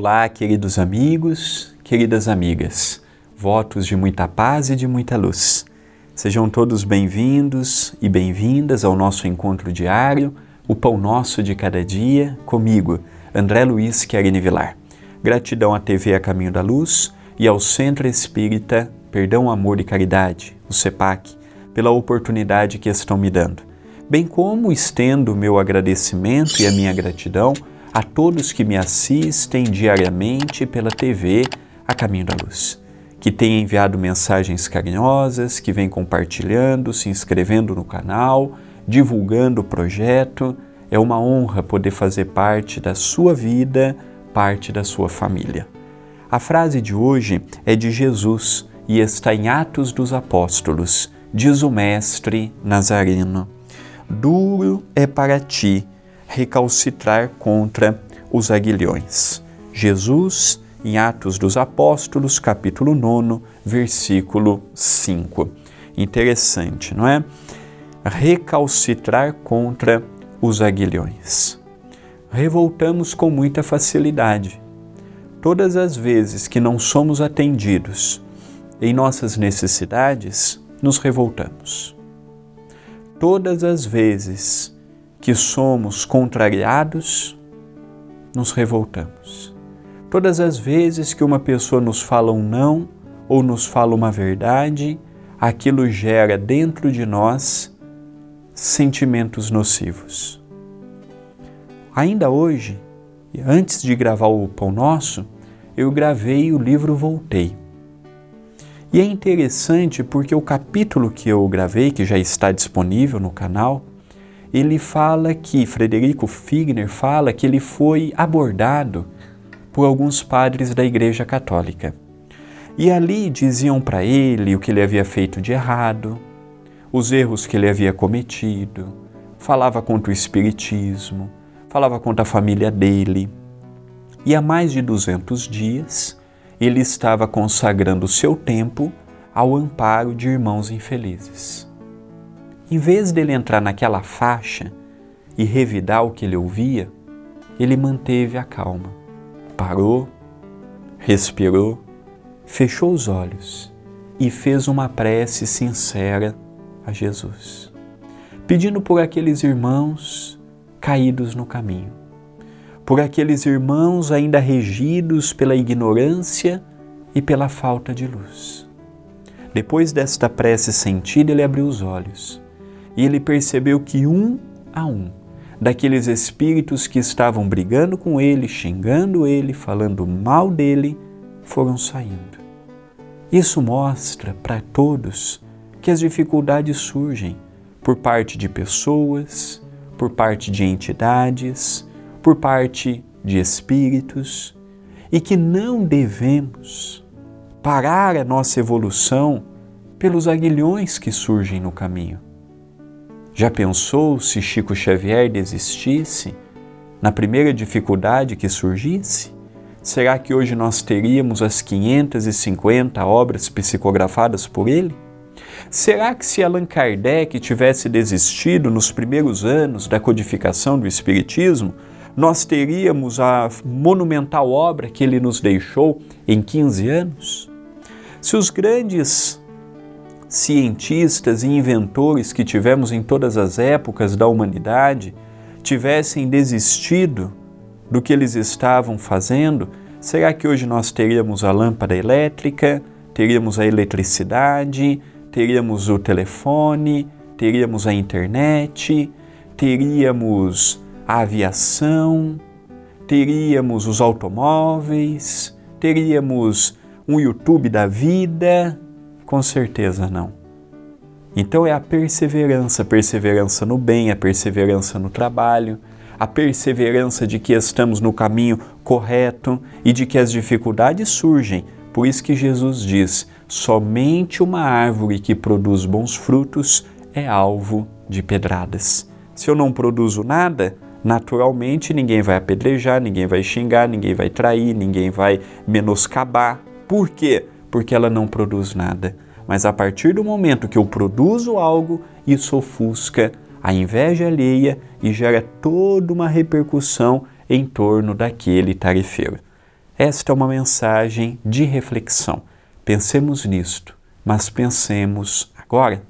Olá, queridos amigos, queridas amigas. Votos de muita paz e de muita luz. Sejam todos bem-vindos e bem-vindas ao nosso encontro diário, o Pão Nosso de Cada Dia, comigo, André Luiz Querini Vilar. Gratidão à TV A Caminho da Luz e ao Centro Espírita Perdão, Amor e Caridade, o CEPAC, pela oportunidade que estão me dando. Bem como estendo o meu agradecimento e a minha gratidão a todos que me assistem diariamente pela TV A Caminho da Luz, que têm enviado mensagens carinhosas, que vêm compartilhando, se inscrevendo no canal, divulgando o projeto. É uma honra poder fazer parte da sua vida, parte da sua família. A frase de hoje é de Jesus e está em Atos dos Apóstolos, diz o Mestre Nazareno. Duro é para ti recalcitrar contra os aguilhões. Jesus, em Atos dos Apóstolos, capítulo 9, versículo 5. Interessante, não é? Recalcitrar contra os aguilhões. Revoltamos com muita facilidade. Todas as vezes que não somos atendidos em nossas necessidades, nos revoltamos. Todas as vezes que somos contrariados, nos revoltamos. Todas as vezes que uma pessoa nos fala um não ou nos fala uma verdade, aquilo gera dentro de nós sentimentos nocivos. Ainda hoje, antes de gravar o Pão Nosso, eu gravei o livro Voltei. E é interessante porque o capítulo que eu gravei, que já está disponível no canal, ele fala que, Frederico Figner fala que ele foi abordado por alguns padres da Igreja Católica. E ali diziam para ele o que ele havia feito de errado, os erros que ele havia cometido, falava contra o Espiritismo, falava contra a família dele. E há mais de 200 dias ele estava consagrando seu tempo ao amparo de irmãos infelizes. Em vez dele entrar naquela faixa e revidar o que ele ouvia, ele manteve a calma. Parou, respirou, fechou os olhos e fez uma prece sincera a Jesus, pedindo por aqueles irmãos caídos no caminho, por aqueles irmãos ainda regidos pela ignorância e pela falta de luz. Depois desta prece sentida, ele abriu os olhos e ele percebeu que um a um daqueles espíritos que estavam brigando com ele, xingando ele, falando mal dele, foram saindo. Isso mostra para todos que as dificuldades surgem por parte de pessoas, por parte de entidades, por parte de espíritos e que não devemos parar a nossa evolução pelos aguilhões que surgem no caminho. Já pensou se Chico Xavier desistisse na primeira dificuldade que surgisse? Será que hoje nós teríamos as 550 obras psicografadas por ele? Será que se Allan Kardec tivesse desistido nos primeiros anos da codificação do Espiritismo, nós teríamos a monumental obra que ele nos deixou em 15 anos? Se os grandes cientistas e inventores que tivemos em todas as épocas da humanidade tivessem desistido do que eles estavam fazendo, será que hoje nós teríamos a lâmpada elétrica, teríamos a eletricidade, teríamos o telefone, teríamos a internet, teríamos a aviação, teríamos os automóveis, teríamos um YouTube da vida, com certeza não. Então é a perseverança, perseverança no bem, a perseverança no trabalho, a perseverança de que estamos no caminho correto e de que as dificuldades surgem. Por isso que Jesus diz: somente uma árvore que produz bons frutos é alvo de pedradas. Se eu não produzo nada, naturalmente ninguém vai apedrejar, ninguém vai xingar, ninguém vai trair, ninguém vai menoscabar. Por quê? Porque ela não produz nada. Mas a partir do momento que eu produzo algo, isso ofusca a inveja alheia e gera toda uma repercussão em torno daquele tarefeiro. Esta é uma mensagem de reflexão. Pensemos nisto, mas pensemos agora.